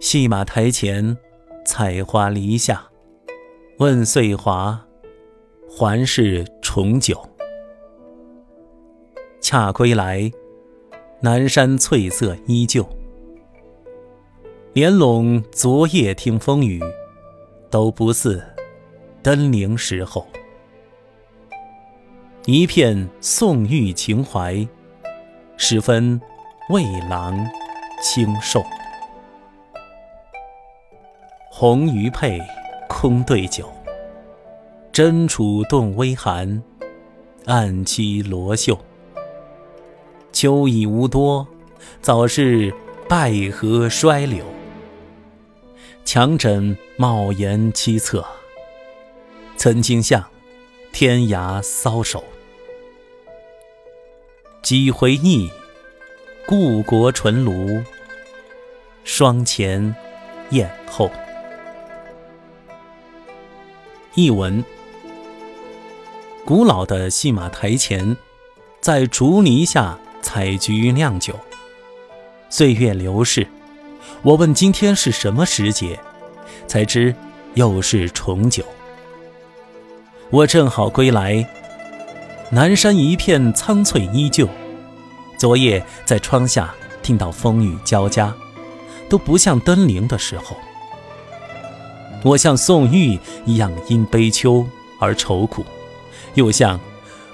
戏马台前，采花篱下，问岁华，还是重九。恰归来，南山翠色依旧。帘拢昨夜听风雨，都不似登临时候。一片宋玉情怀，十分魏郎清瘦。红鱼配，空对酒。真楚动微寒，暗栖罗袖。秋已无多，早是败荷衰柳。墙枕帽檐凄恻，曾经向天涯搔首。几回忆，故国纯庐，霜前燕后。译文：古老的戏马台前，在竹篱下采菊酿酒。岁月流逝，我问今天是什么时节，才知又是重九。我正好归来，南山一片苍翠依旧。昨夜在窗下听到风雨交加，都不像登临的时候。我像宋玉一样因悲秋而愁苦，又像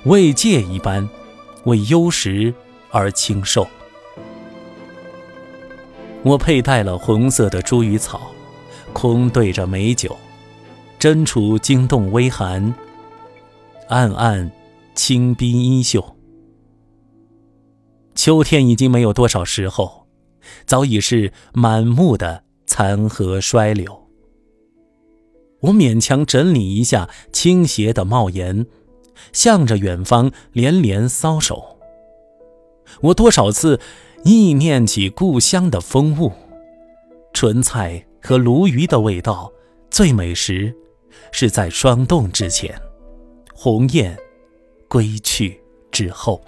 魏介一般为忧时而清瘦。我佩戴了红色的茱萸草，空对着美酒，真楚惊动微寒，暗暗轻逼衣袖。秋天已经没有多少时候，早已是满目的残荷衰柳。我勉强整理一下倾斜的帽檐，向着远方连连搔首。我多少次忆念起故乡的风物，莼菜和鲈鱼的味道最美时，是在霜冻之前，鸿雁归去之后。